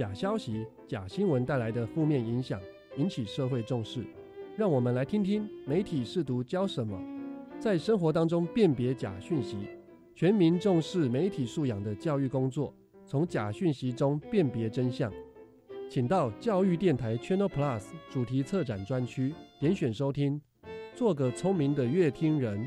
假消息、假新闻带来的负面影响，引起社会重视。让我们来听听媒体试读教什么，在生活当中辨别假讯息，全民重视媒体素养的教育工作，从假讯息中辨别真相。请到教育电台 Channel Plus 主题策展专区点选收听，做个聪明的乐听人。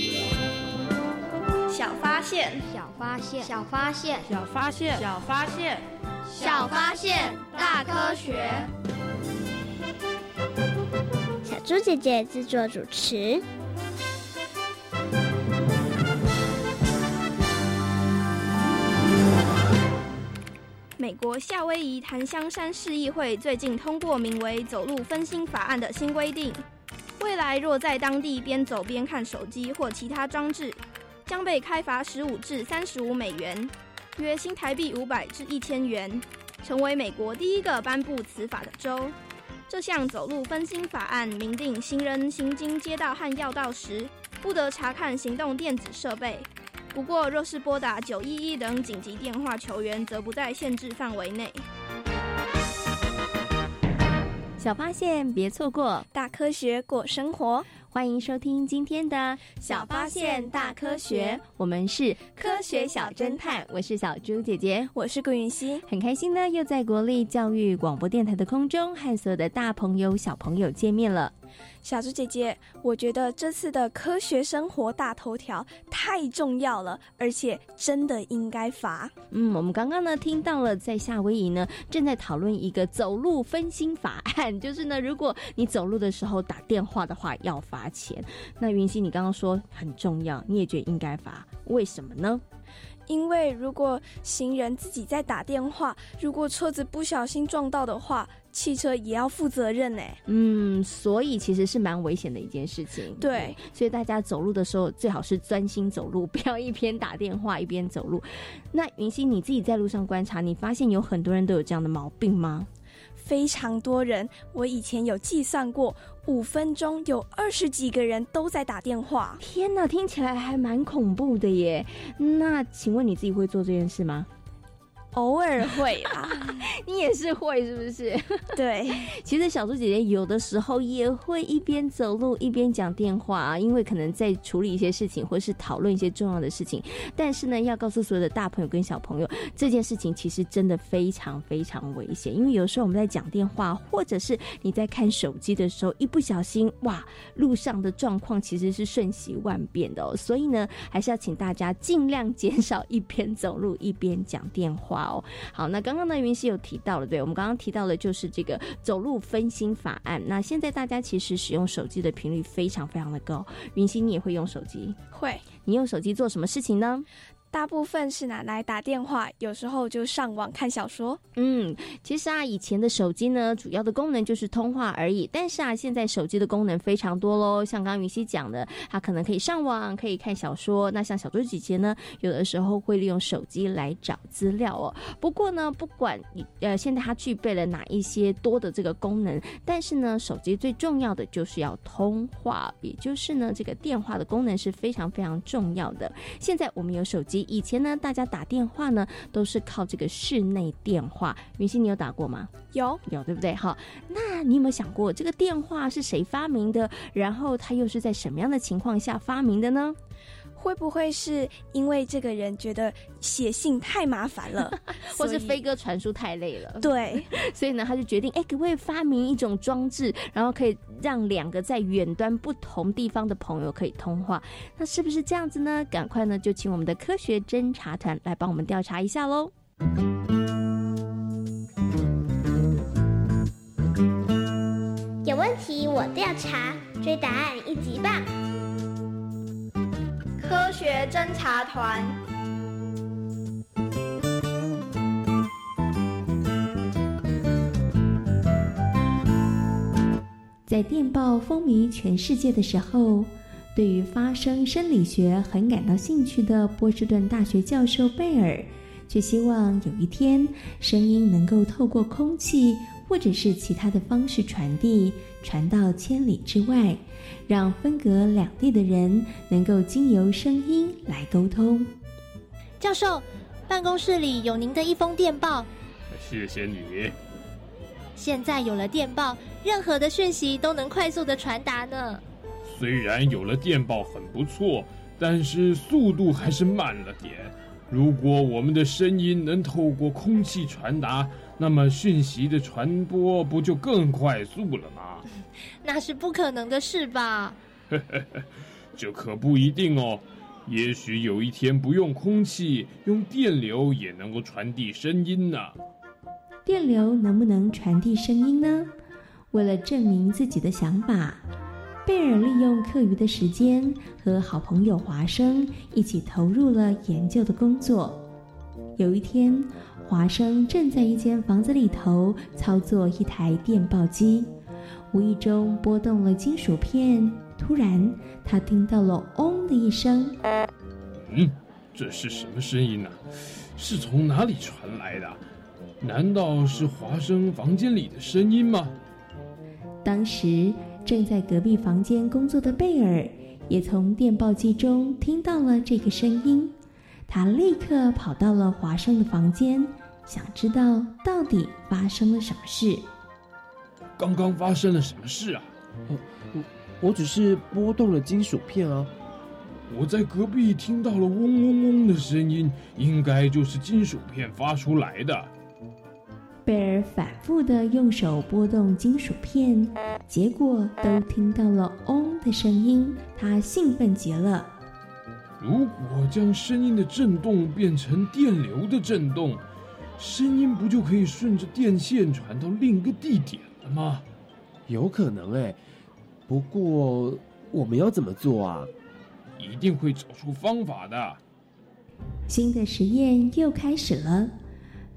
小发现，小发现，小发现，小发现，小发现，小发现，大科学。小猪姐姐制作主持。美国夏威夷檀香山市议会最近通过名为“走路分心法案”的新规定，未来若在当地边走边看手机或其他装置，将被开罚十五至三十五美元，约新台币五百至一千元，成为美国第一个颁布此法的州。这项走路分心法案明定，行人行经街道和要道时，不得查看行动电子设备。不过，若是拨打九一一等紧急电话求援，则不在限制范围内。小发现，别错过；大科学，过生活。欢迎收听今天的《小发现大科学》，我们是科学小侦探。我是小猪姐姐，我是顾云熙，很开心呢，又在国立教育广播电台的空中和所有的大朋友、小朋友见面了。小猪姐姐，我觉得这次的科学生活大头条太重要了，而且真的应该罚。嗯，我们刚刚呢听到了，在夏威夷呢正在讨论一个走路分心法案，就是呢，如果你走路的时候打电话的话要罚钱。那云溪，你刚刚说很重要，你也觉得应该罚，为什么呢？因为如果行人自己在打电话，如果车子不小心撞到的话，汽车也要负责任呢。嗯，所以其实是蛮危险的一件事情。对，所以大家走路的时候最好是专心走路，不要一边打电话一边走路。那云溪，你自己在路上观察，你发现有很多人都有这样的毛病吗？非常多人，我以前有计算过，五分钟有二十几个人都在打电话。天哪，听起来还蛮恐怖的耶！那请问你自己会做这件事吗？偶尔会啦，你也是会是不是？对，其实小猪姐姐有的时候也会一边走路一边讲电话啊，因为可能在处理一些事情，或是讨论一些重要的事情。但是呢，要告诉所有的大朋友跟小朋友，这件事情其实真的非常非常危险，因为有时候我们在讲电话，或者是你在看手机的时候，一不小心，哇，路上的状况其实是瞬息万变的哦。所以呢，还是要请大家尽量减少一边走路一边讲电话哦。好，那刚刚呢，云溪有提到了，对我们刚刚提到的就是这个走路分心法案。那现在大家其实使用手机的频率非常非常的高，云溪你也会用手机？会。你用手机做什么事情呢？大部分是拿来打电话，有时候就上网看小说。嗯，其实啊，以前的手机呢，主要的功能就是通话而已。但是啊，现在手机的功能非常多喽。像刚云溪讲的，它可能可以上网，可以看小说。那像小猪姐姐呢，有的时候会利用手机来找资料哦。不过呢，不管你呃，现在它具备了哪一些多的这个功能，但是呢，手机最重要的就是要通话，也就是呢，这个电话的功能是非常非常重要的。现在我们有手机。以前呢，大家打电话呢都是靠这个室内电话。云溪，你有打过吗？有，有，对不对？好，那你有没有想过，这个电话是谁发明的？然后它又是在什么样的情况下发明的呢？会不会是因为这个人觉得写信太麻烦了，或是飞鸽传书太累了？对，所以呢，他就决定，哎，可不可以发明一种装置，然后可以让两个在远端不同地方的朋友可以通话？那是不是这样子呢？赶快呢，就请我们的科学侦查团来帮我们调查一下喽。有问题我调查，追答案一级棒。科学侦察团，在电报风靡全世界的时候，对于发声生理学很感到兴趣的波士顿大学教授贝尔，却希望有一天声音能够透过空气或者是其他的方式传递，传到千里之外。让分隔两地的人能够经由声音来沟通。教授，办公室里有您的一封电报。谢谢你。现在有了电报，任何的讯息都能快速的传达呢。虽然有了电报很不错，但是速度还是慢了点。如果我们的声音能透过空气传达，那么讯息的传播不就更快速了吗？那是不可能的事吧？这可不一定哦。也许有一天不用空气，用电流也能够传递声音呢。电流能不能传递声音呢？为了证明自己的想法，贝尔利用课余的时间和好朋友华生一起投入了研究的工作。有一天，华生正在一间房子里头操作一台电报机。无意中拨动了金属片，突然他听到了“嗡”的一声。嗯，这是什么声音呢？是从哪里传来的？难道是华生房间里的声音吗？当时正在隔壁房间工作的贝尔也从电报机中听到了这个声音，他立刻跑到了华生的房间，想知道到底发生了什么事。刚刚发生了什么事啊？我我我只是拨动了金属片啊！我在隔壁听到了嗡嗡嗡的声音，应该就是金属片发出来的。贝尔反复的用手拨动金属片，结果都听到了嗡的声音，他兴奋极了。如果将声音的震动变成电流的震动，声音不就可以顺着电线传到另一个地点了？吗？有可能哎，不过我们要怎么做啊？一定会找出方法的。新的实验又开始了。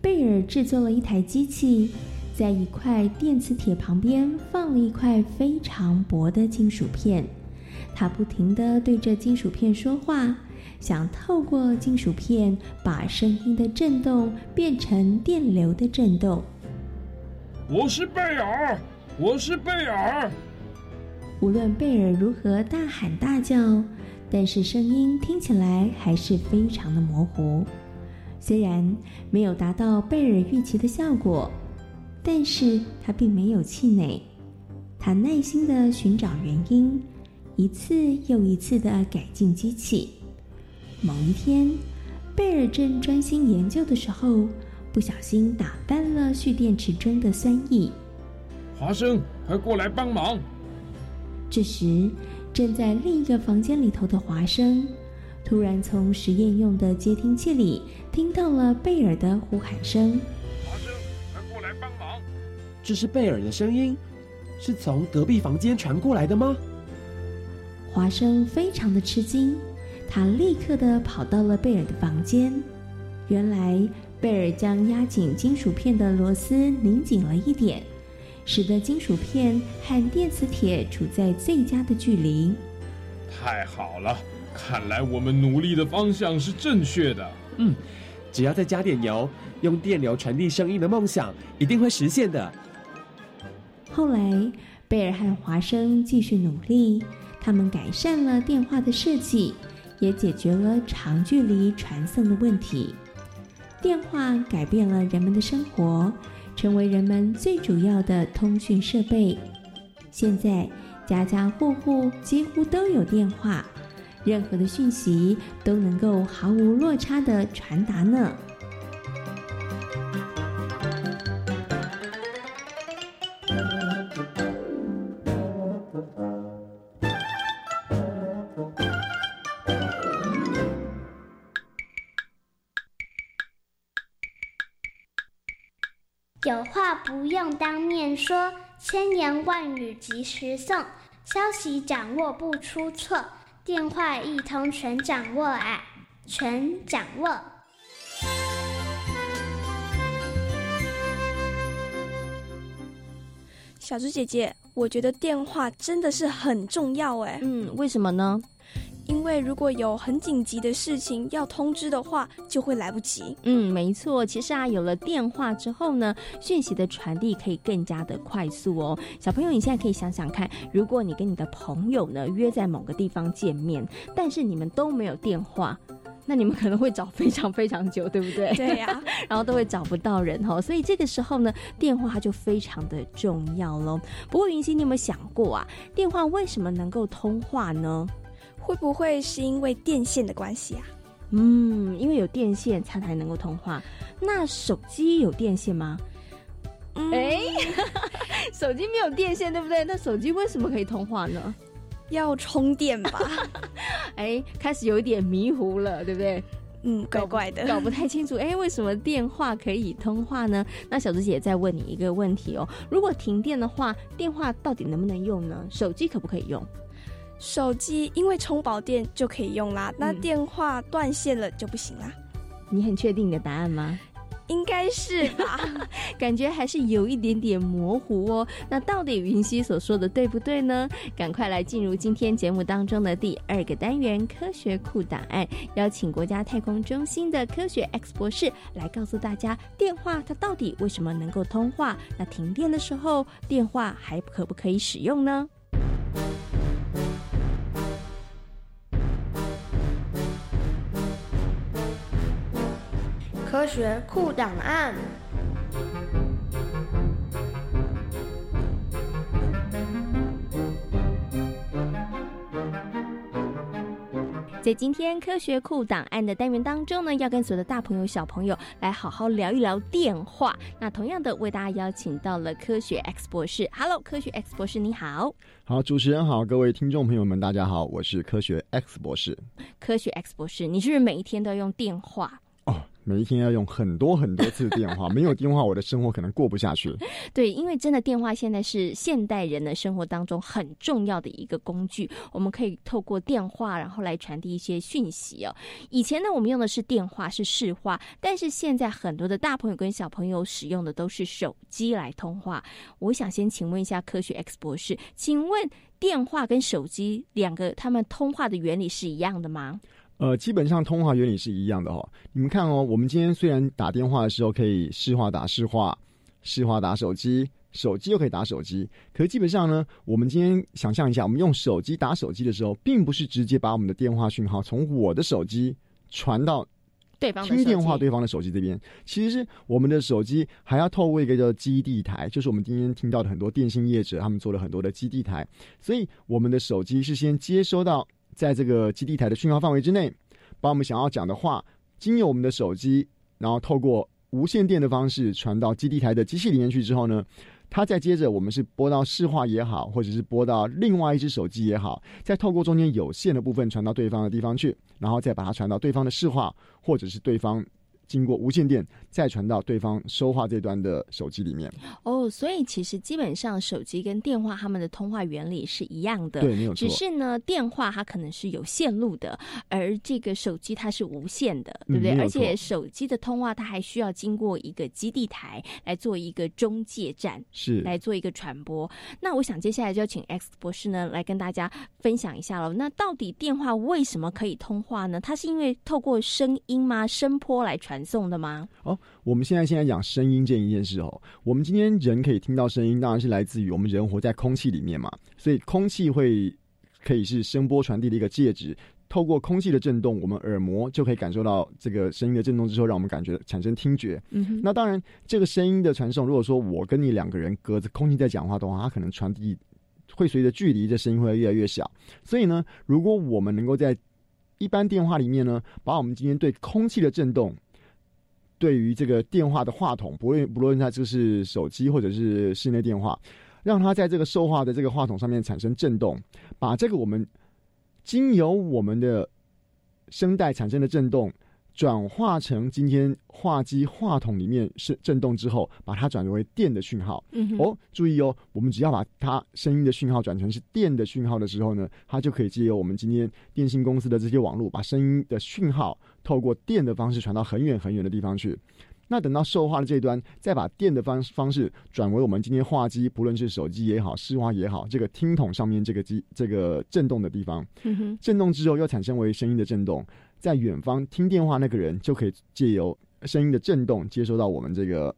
贝尔制作了一台机器，在一块电磁铁旁边放了一块非常薄的金属片，他不停的对着金属片说话，想透过金属片把声音的震动变成电流的震动。我是贝尔，我是贝尔。无论贝尔如何大喊大叫，但是声音听起来还是非常的模糊。虽然没有达到贝尔预期的效果，但是他并没有气馁，他耐心的寻找原因，一次又一次的改进机器。某一天，贝尔正专心研究的时候，不小心打翻了蓄电池中的酸液。华生，快过来帮忙！这时，正在另一个房间里头的华生，突然从实验用的接听器里听到了贝尔的呼喊声。华生，快过来帮忙！这是贝尔的声音，是从隔壁房间传过来的吗？华生非常的吃惊，他立刻的跑到了贝尔的房间。原来，贝尔将压紧金属片的螺丝拧紧了一点。使得金属片和电磁铁处在最佳的距离。太好了，看来我们努力的方向是正确的。嗯，只要再加点油，用电流传递声音的梦想一定会实现的。后来，贝尔和华生继续努力，他们改善了电话的设计，也解决了长距离传送的问题。电话改变了人们的生活。成为人们最主要的通讯设备。现在，家家户户几乎都有电话，任何的讯息都能够毫无落差的传达呢。有话不用当面说，千言万语及时送，消息掌握不出错，电话一通全掌握啊，全掌握。小猪姐姐，我觉得电话真的是很重要哎。嗯，为什么呢？因为如果有很紧急的事情要通知的话，就会来不及。嗯，没错。其实啊，有了电话之后呢，讯息的传递可以更加的快速哦。小朋友，你现在可以想想看，如果你跟你的朋友呢约在某个地方见面，但是你们都没有电话，那你们可能会找非常非常久，对不对？对呀，然后都会找不到人哦。所以这个时候呢，电话就非常的重要喽。不过云溪，你有没有想过啊，电话为什么能够通话呢？会不会是因为电线的关系啊？嗯，因为有电线它才能够通话。那手机有电线吗？哎，手机没有电线，对不对？那手机为什么可以通话呢？要充电吧？哎，开始有一点迷糊了，对不对？嗯，怪怪的，搞不太清楚。哎，为什么电话可以通话呢？那小猪姐再问你一个问题哦：如果停电的话，电话到底能不能用呢？手机可不可以用？手机因为充饱电就可以用啦，那电话断线了就不行啦。你很确定你的答案吗？应该是吧，感觉还是有一点点模糊哦。那到底云溪所说的对不对呢？赶快来进入今天节目当中的第二个单元——科学库档案，邀请国家太空中心的科学 X 博士来告诉大家，电话它到底为什么能够通话？那停电的时候，电话还可不可以使用呢？科学库档案。在今天科学库档案的单元当中呢，要跟所有的大朋友、小朋友来好好聊一聊电话。那同样的，为大家邀请到了科学 X 博士。Hello，科学 X 博士，你好。好，主持人好，各位听众朋友们，大家好，我是科学 X 博士。科学 X 博士，你是不是每一天都要用电话？哦，每一天要用很多很多次电话，没有电话，我的生活可能过不下去。对，因为真的电话现在是现代人的生活当中很重要的一个工具，我们可以透过电话，然后来传递一些讯息哦。以前呢，我们用的是电话，是市话，但是现在很多的大朋友跟小朋友使用的都是手机来通话。我想先请问一下科学 X 博士，请问电话跟手机两个他们通话的原理是一样的吗？呃，基本上通话原理是一样的哦。你们看哦，我们今天虽然打电话的时候可以市话打市话，市话打手机，手机又可以打手机，可是基本上呢，我们今天想象一下，我们用手机打手机的时候，并不是直接把我们的电话讯号从我的手机传到对方的手听电话机对方的手机这边，其实是我们的手机还要透过一个叫基地台，就是我们今天听到的很多电信业者他们做了很多的基地台，所以我们的手机是先接收到在这个基地台的讯号范围之内，把我们想要讲的话经由我们的手机，然后透过无线电的方式传到基地台的机器里面去之后呢，它再接着我们是拨到市话也好，或者是拨到另外一只手机也好，再透过中间有线的部分传到对方的地方去，然后再把它传到对方的市话，或者是对方经过无线电再传到对方收话这端的手机里面。哦，所以其实基本上手机跟电话它们的通话原理是一样的，对没有错只是呢，电话它可能是有线路的，而这个手机它是无线的，对不对？而且手机的通话它还需要经过一个基地台来做一个中介站，是来做一个传播。那我想接下来就要请 X 博士呢来跟大家分享一下了。那到底电话为什么可以通话呢？它是因为透过声音吗？声波来传送的吗？哦，我们现在现在讲声音这一件事哦，我们今天人可以听到声音，当然是来自于我们人活在空气里面嘛，所以空气会可以是声波传递的一个介质。透过空气的震动，我们耳膜就可以感受到这个声音的震动之后，让我们感觉产生听觉。嗯哼那当然，这个声音的传送，如果说我跟你两个人隔着空气在讲话的话，它可能传递会随着距离，这声音会越来越小。所以呢，如果我们能够在一般电话里面呢，把我们今天对空气的震动，对于这个电话的话筒，不论不论它就是手机或者是室内电话，让它在这个受话的这个话筒上面产生震动，把这个我们经由我们的声带产生的震动。转化成今天话机话筒里面是震动之后，把它转为电的讯号。嗯哦，注意哦，我们只要把它声音的讯号转成是电的讯号的时候呢，它就可以借由我们今天电信公司的这些网络，把声音的讯号透过电的方式传到很远很远的地方去。那等到受话的这一端，再把电的方方式转为我们今天话机，不论是手机也好，视话也好，这个听筒上面这个机这个震动的地方，嗯震动之后又产生为声音的震动，在远方听电话那个人就可以借由声音的震动接收到我们这个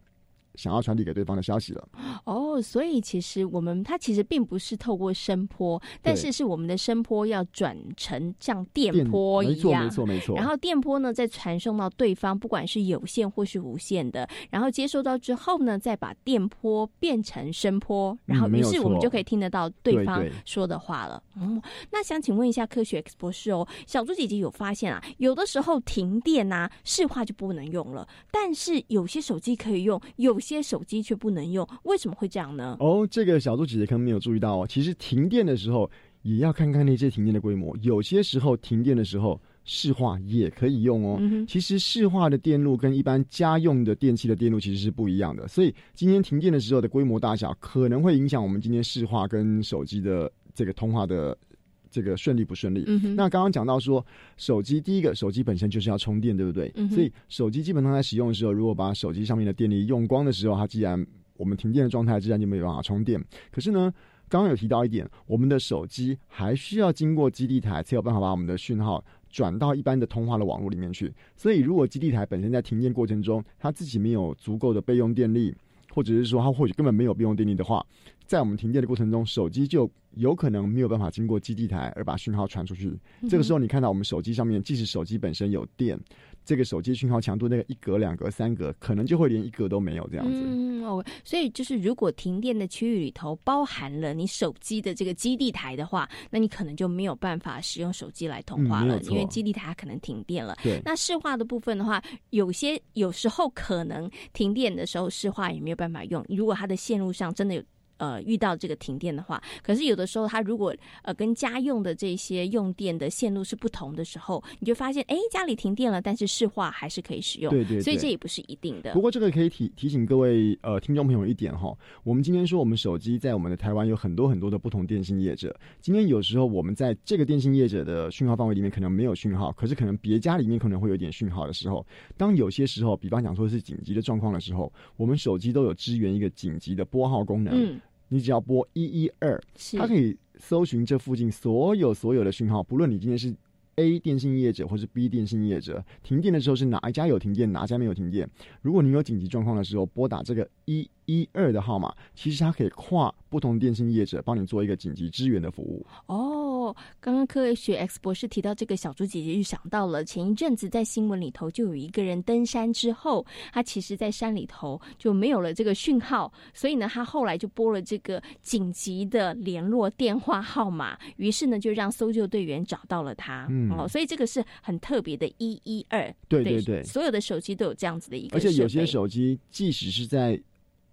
想要传递给对方的消息了。哦，所以其实我们它其实并不是透过声波，但是是我们的声波要转成像电电波一没错样，没错没错然后电波呢再传送到对方，不管是有线或是无线的，然后接收到之后呢，再把电波变成声波，然后于是我们就可以听得到对方说的话了。嗯，那想请问一下科学 X 博士哦，小猪姐姐有发现啊，有的时候停电呐、市话就不能用了，但是有些手机可以用，有些手机却不能用，为什么会这样呢？哦，这个小猪姐姐可能没有注意到哦，其实停电的时候也要看看那些停电的规模，有些时候停电的时候。市话也可以用哦。嗯其实市话的电路跟一般家用的电器的电路其实是不一样的，所以今天停电的时候的规模大小可能会影响我们今天市话跟手机的这个通话的这个顺利不顺利。嗯那刚刚讲到说，手机第一个手机本身就是要充电，对不对？嗯所以手机基本上在使用的时候，如果把手机上面的电力用光的时候，它既然我们停电的状态，之下就没有办法充电。可是呢，刚刚有提到一点，我们的手机还需要经过基地台，才有办法把我们的讯号转到一般的通话的网络里面去。所以，如果基地台本身在停电过程中，它自己没有足够的备用电力，或者是说它或许根本没有备用电力的话，在我们停电的过程中，手机就有可能没有办法经过基地台而把讯号传出去。这个时候，你看到我们手机上面，即使手机本身有电，这个手机讯号强度那个一格、两格、三格，可能就会连一格都没有这样子。嗯哦，所以就是如果停电的区域里头包含了你手机的这个基地台的话，那你可能就没有办法使用手机来通话了，因为基地台可能停电了。对那市话的部分的话，有些有时候可能停电的时候市话也没有办法用，如果它的线路上真的有。呃，遇到这个停电的话，可是有的时候它如果呃跟家用的这些用电的线路是不同的时候，你就发现，哎，家里停电了，但是市话还是可以使用，对对对所以这也不是一定的。不过这个可以提提醒各位呃听众朋友一点哈，我们今天说我们手机在我们的台湾有很多很多的不同电信业者，今天有时候我们在这个电信业者的讯号范围里面可能没有讯号，可是可能别家里面可能会有点讯号的时候，当有些时候，比方讲说是紧急的状况的时候，我们手机都有支援一个紧急的拨号功能，嗯，你只要拨一一二，它可以搜寻这附近所有所有的讯号，不论你今天是 A 电信业者或是 B 电信业者，停电的时候是哪一家有停电，哪一家没有停电。如果你有紧急状况的时候，拨打这个一一二的号码，其实它可以跨不同电信业者帮你做一个紧急支援的服务。哦，哦，刚刚科学 X 博士提到这个小猪姐姐，就想到了前一阵子在新闻里头就有一个人登山之后，他其实在山里头就没有了这个讯号，所以呢，他后来就拨了这个紧急的联络电话号码，于是呢，就让搜救队员找到了他。嗯哦，所以这个是很特别的一一二。对对对所有的手机都有这样子的一个而且有些手机，即使是在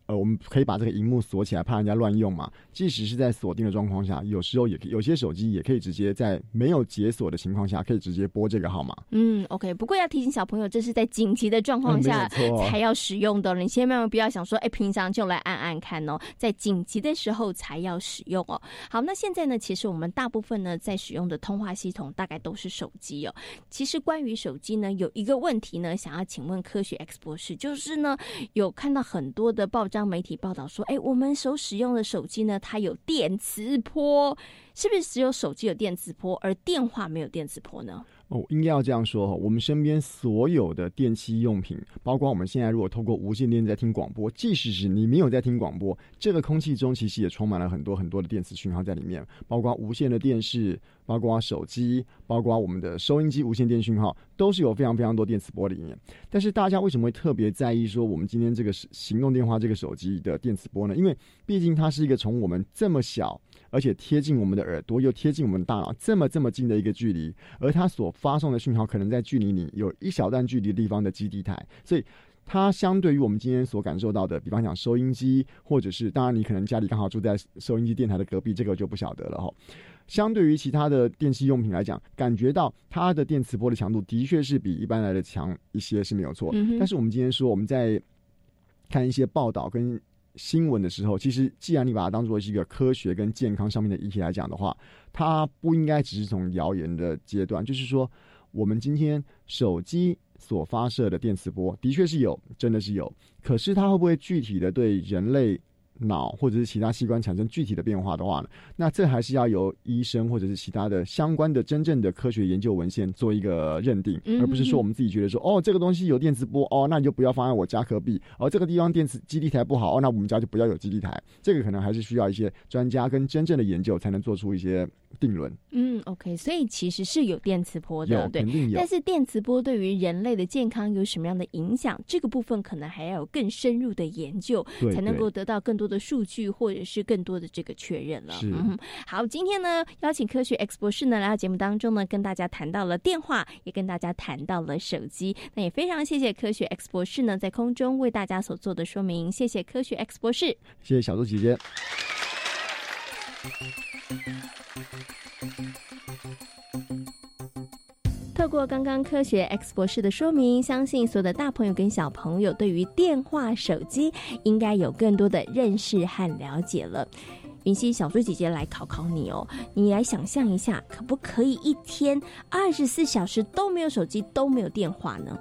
呃，我们可以把这个荧幕锁起来，怕人家乱用嘛。即使是在锁定的状况下，有时候也可以有些手机也可以直接在没有解锁的情况下，可以直接拨这个号码。嗯，OK。不过要提醒小朋友，这是在紧急的状况下才要使用的，你千万不要想说，哎，平常就来按按看哦，在紧急的时候才要使用哦。好，那现在呢，其实我们大部分呢在使用的通话系统大概都是手机哦。其实关于手机呢，有一个问题呢，想要请问科学 X 博士，就是呢，有看到很多的报张媒体报道说，哎，我们所使用的手机呢，它有电磁波，是不是只有手机有电磁波，而电话没有电磁波呢？哦，应该要这样说哈。我们身边所有的电器用品，包括我们现在如果透过无线电在听广播，即使是你没有在听广播，这个空气中其实也充满了很多很多的电磁讯号在里面，包括无线的电视，包括手机，包括我们的收音机无线电讯号，都是有非常非常多电磁波里面。但是大家为什么会特别在意说我们今天这个行动电话这个手机的电磁波呢？因为毕竟它是一个从我们这么小。而且贴近我们的耳朵，又贴近我们的大脑，这么这么近的一个距离，而它所发送的讯号可能在距离你有一小段距离的地方的基地台，所以它相对于我们今天所感受到的，比方讲收音机，或者是当然你可能家里刚好住在收音机电台的隔壁，这个就不晓得了哈。相对于其他的电器用品来讲，感觉到它的电磁波的强度的确是比一般来的强一些是没有错。嗯但是我们今天说我们在看一些报道跟新闻的时候，其实既然你把它当做是一个科学跟健康上面的议题来讲的话，它不应该只是从谣言的阶段，就是说我们今天手机所发射的电磁波的确是有，真的是有，可是它会不会具体的对人类？脑或者是其他器官产生具体的变化的话呢，那这还是要由医生或者是其他的相关的真正的科学研究文献做一个认定，嗯而不是说我们自己觉得说哦这个东西有电磁波哦，那你就不要放在我家隔壁，而、这个地方电磁基地台不好哦，那我们家就不要有基地台。这个可能还是需要一些专家跟真正的研究才能做出一些定论。嗯，OK，所以其实是有电磁波的，对肯定有但是电磁波对于人类的健康有什么样的影响？这个部分可能还要有更深入的研究，对才能够得到更多的数据或者是更多的这个确认了。是嗯，好，今天呢邀请科学 X 博士呢来到节目当中呢，跟大家谈到了电话，也跟大家谈到了手机。那也非常谢谢科学 X 博士呢在空中为大家所做的说明，谢谢科学 X 博士。谢谢小猪姐姐。透过刚刚科学 X 博士的说明，相信所有的大朋友跟小朋友对于电话、手机应该有更多的认识和了解了。云溪小猪姐姐来考考你哦，你来想象一下，可不可以一天二十四小时都没有手机、都没有电话呢？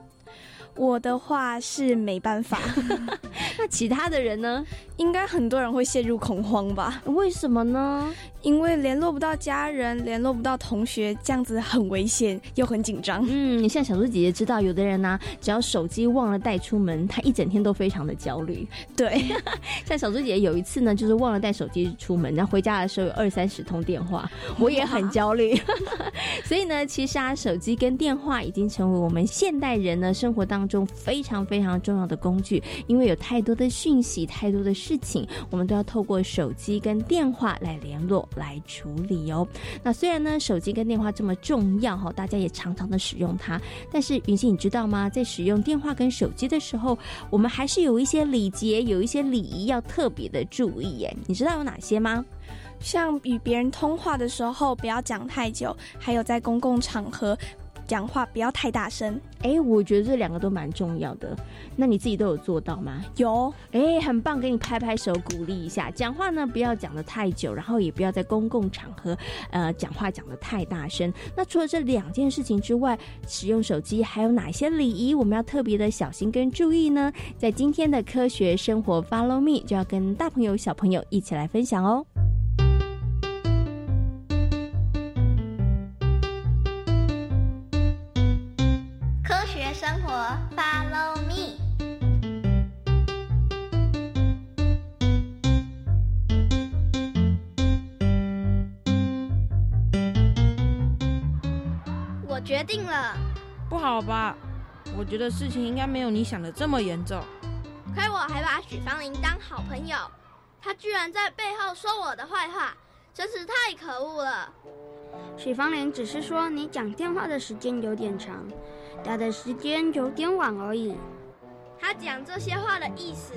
我的话是没办法，那其他的人呢？应该很多人会陷入恐慌吧？为什么呢？因为联络不到家人，联络不到同学，这样子很危险又很紧张。嗯，像小猪姐姐知道，有的人呢、只要手机忘了带出门，他一整天都非常的焦虑。对，像小猪姐姐有一次呢，就是忘了带手机出门，然后回家的时候有二三十通电话，我也很焦虑。所以呢，其实啊，手机跟电话已经成为我们现代人呢生活当中非常非常重要的工具，因为有太多的讯息、太多的事情，我们都要透过手机跟电话来联络、来处理哦。那虽然呢，手机跟电话这么重要哈，大家也常常的使用它，但是云溪你知道吗？在使用电话跟手机的时候，我们还是有一些礼节、有一些礼仪要特别的注意耶。你知道有哪些吗？像与别人通话的时候不要讲太久，还有在公共场合讲话不要太大声。哎，我觉得这两个都蛮重要的。那你自己都有做到吗？有，哎，很棒，给你拍拍手鼓励一下。讲话呢不要讲的太久，然后也不要在公共场合呃讲话讲的太大声。那除了这两件事情之外，使用手机还有哪些礼仪我们要特别的小心跟注意呢？在今天的科学生活 Follow Me 就要跟大朋友小朋友一起来分享哦。生活，Follow me。我决定了。不好吧？我觉得事情应该没有你想的这么严重。亏我还把许芳玲当好朋友，她居然在背后说我的坏话，真是太可恶了。许芳玲只是说你讲电话的时间有点长，打的时间有点晚而已。他讲这些话的意思，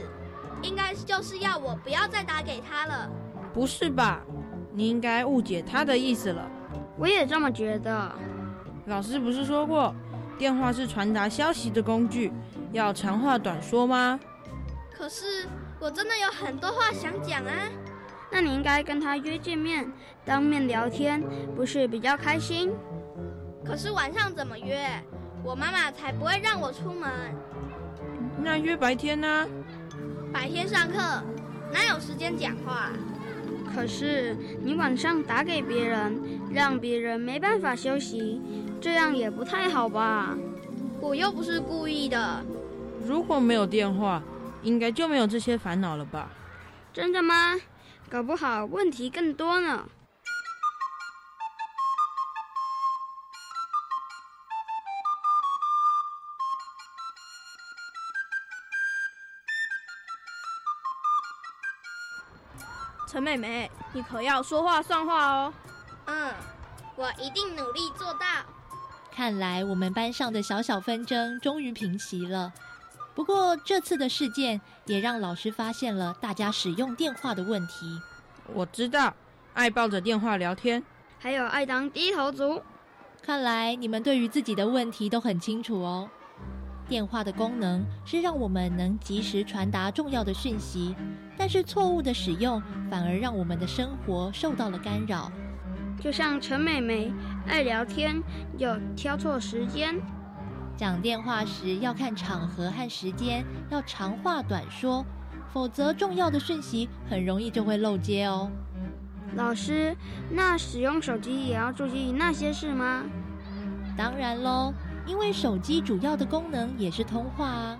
应该就是要我不要再打给他了。不是吧？你应该误解他的意思了。我也这么觉得。老师不是说过，电话是传达消息的工具，要长话短说吗？可是我真的有很多话想讲啊。那你应该跟他约见面，当面聊天，不是比较开心？可是晚上怎么约？我妈妈才不会让我出门。那约白天呢？白天上课，哪有时间讲话？可是你晚上打给别人，让别人没办法休息，这样也不太好吧？我又不是故意的。如果没有电话，应该就没有这些烦恼了吧？真的吗？搞不好问题更多呢。陈妹妹，你可要说话算话哦。嗯，我一定努力做到。看来我们班上的小小纷争终于平息了。不过这次的事件也让老师发现了大家使用电话的问题。我知道，爱抱着电话聊天，还有爱当低头族。看来你们对于自己的问题都很清楚哦。电话的功能是让我们能及时传达重要的讯息，但是错误的使用反而让我们的生活受到了干扰。就像陈美美爱聊天，有挑错时间。讲电话时要看场合和时间，要长话短说，否则重要的讯息很容易就会漏接哦。老师，那使用手机也要注意那些事吗？当然喽，因为手机主要的功能也是通话啊。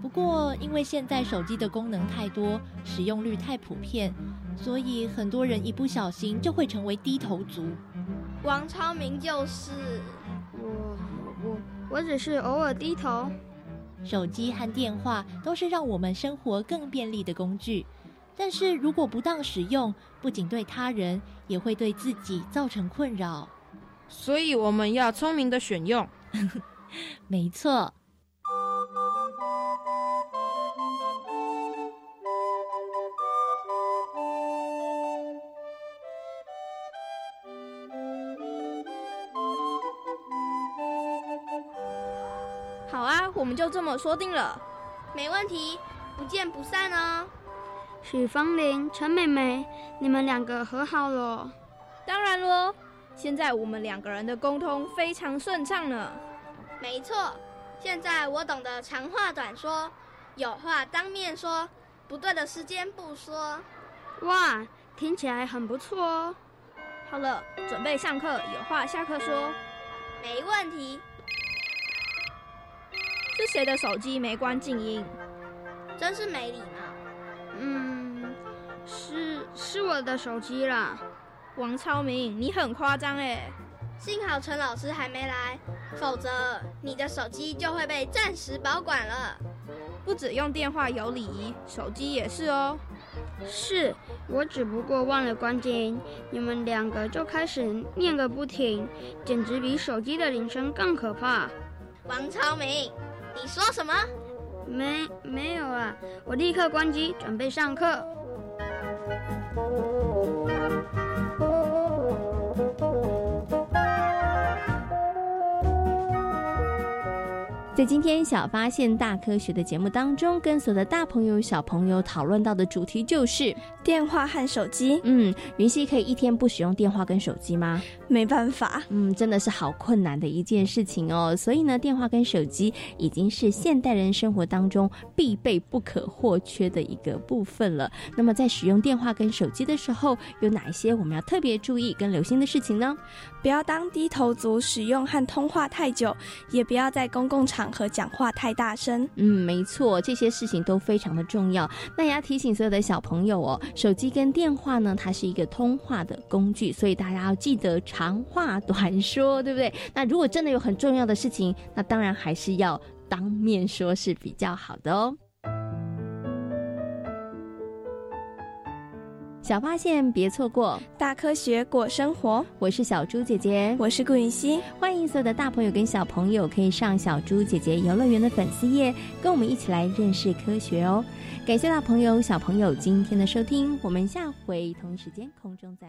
不过，因为现在手机的功能太多，使用率太普遍，所以很多人一不小心就会成为低头族。王超明就是我，我。我只是偶尔低头。手机和电话都是让我们生活更便利的工具，但是如果不当使用，不仅对他人，也会对自己造成困扰。所以我们要聪明的选用。没错。好啊，我们就这么说定了，没问题，不见不散哦。许芳玲、陈美美，你们两个和好了？当然喽，现在我们两个人的沟通非常顺畅呢。没错，现在我懂得长话短说，有话当面说，不对的时间不说。哇，听起来很不错哦。好了，准备上课，有话下课说。没问题。是谁的手机没关静音？真是没礼貌。嗯，是是我的手机啦。王超明，你很夸张哎。幸好陈老师还没来，否则你的手机就会被暂时保管了。不止用电话有礼仪，手机也是哦。是我只不过忘了关静音，你们两个就开始念个不停，简直比手机的铃声更可怕。王超明。你说什么？没没有啊！我立刻关机，准备上课。在今天小发现大科学的节目当中，跟所有的大朋友小朋友讨论到的主题就是电话和手机。嗯，云溪可以一天不使用电话跟手机吗？没办法，嗯，真的是好困难的一件事情哦。所以呢，电话跟手机已经是现代人生活当中必备不可或缺的一个部分了。那么在使用电话跟手机的时候，有哪一些我们要特别注意跟留心的事情呢？不要当低头族，使用和通话太久，也不要在公共场。合讲话太大声。嗯，没错，这些事情都非常的重要。那也要提醒所有的小朋友哦，手机跟电话呢，它是一个通话的工具，所以大家要记得长话短说，对不对？那如果真的有很重要的事情，那当然还是要当面说是比较好的哦。小发现别错过，大科学过生活。我是小猪姐姐，我是顾云熙。欢迎所有的大朋友跟小朋友可以上小猪姐姐游乐园的粉丝页，跟我们一起来认识科学哦。感谢大朋友、小朋友今天的收听，我们下回同一时间空中再。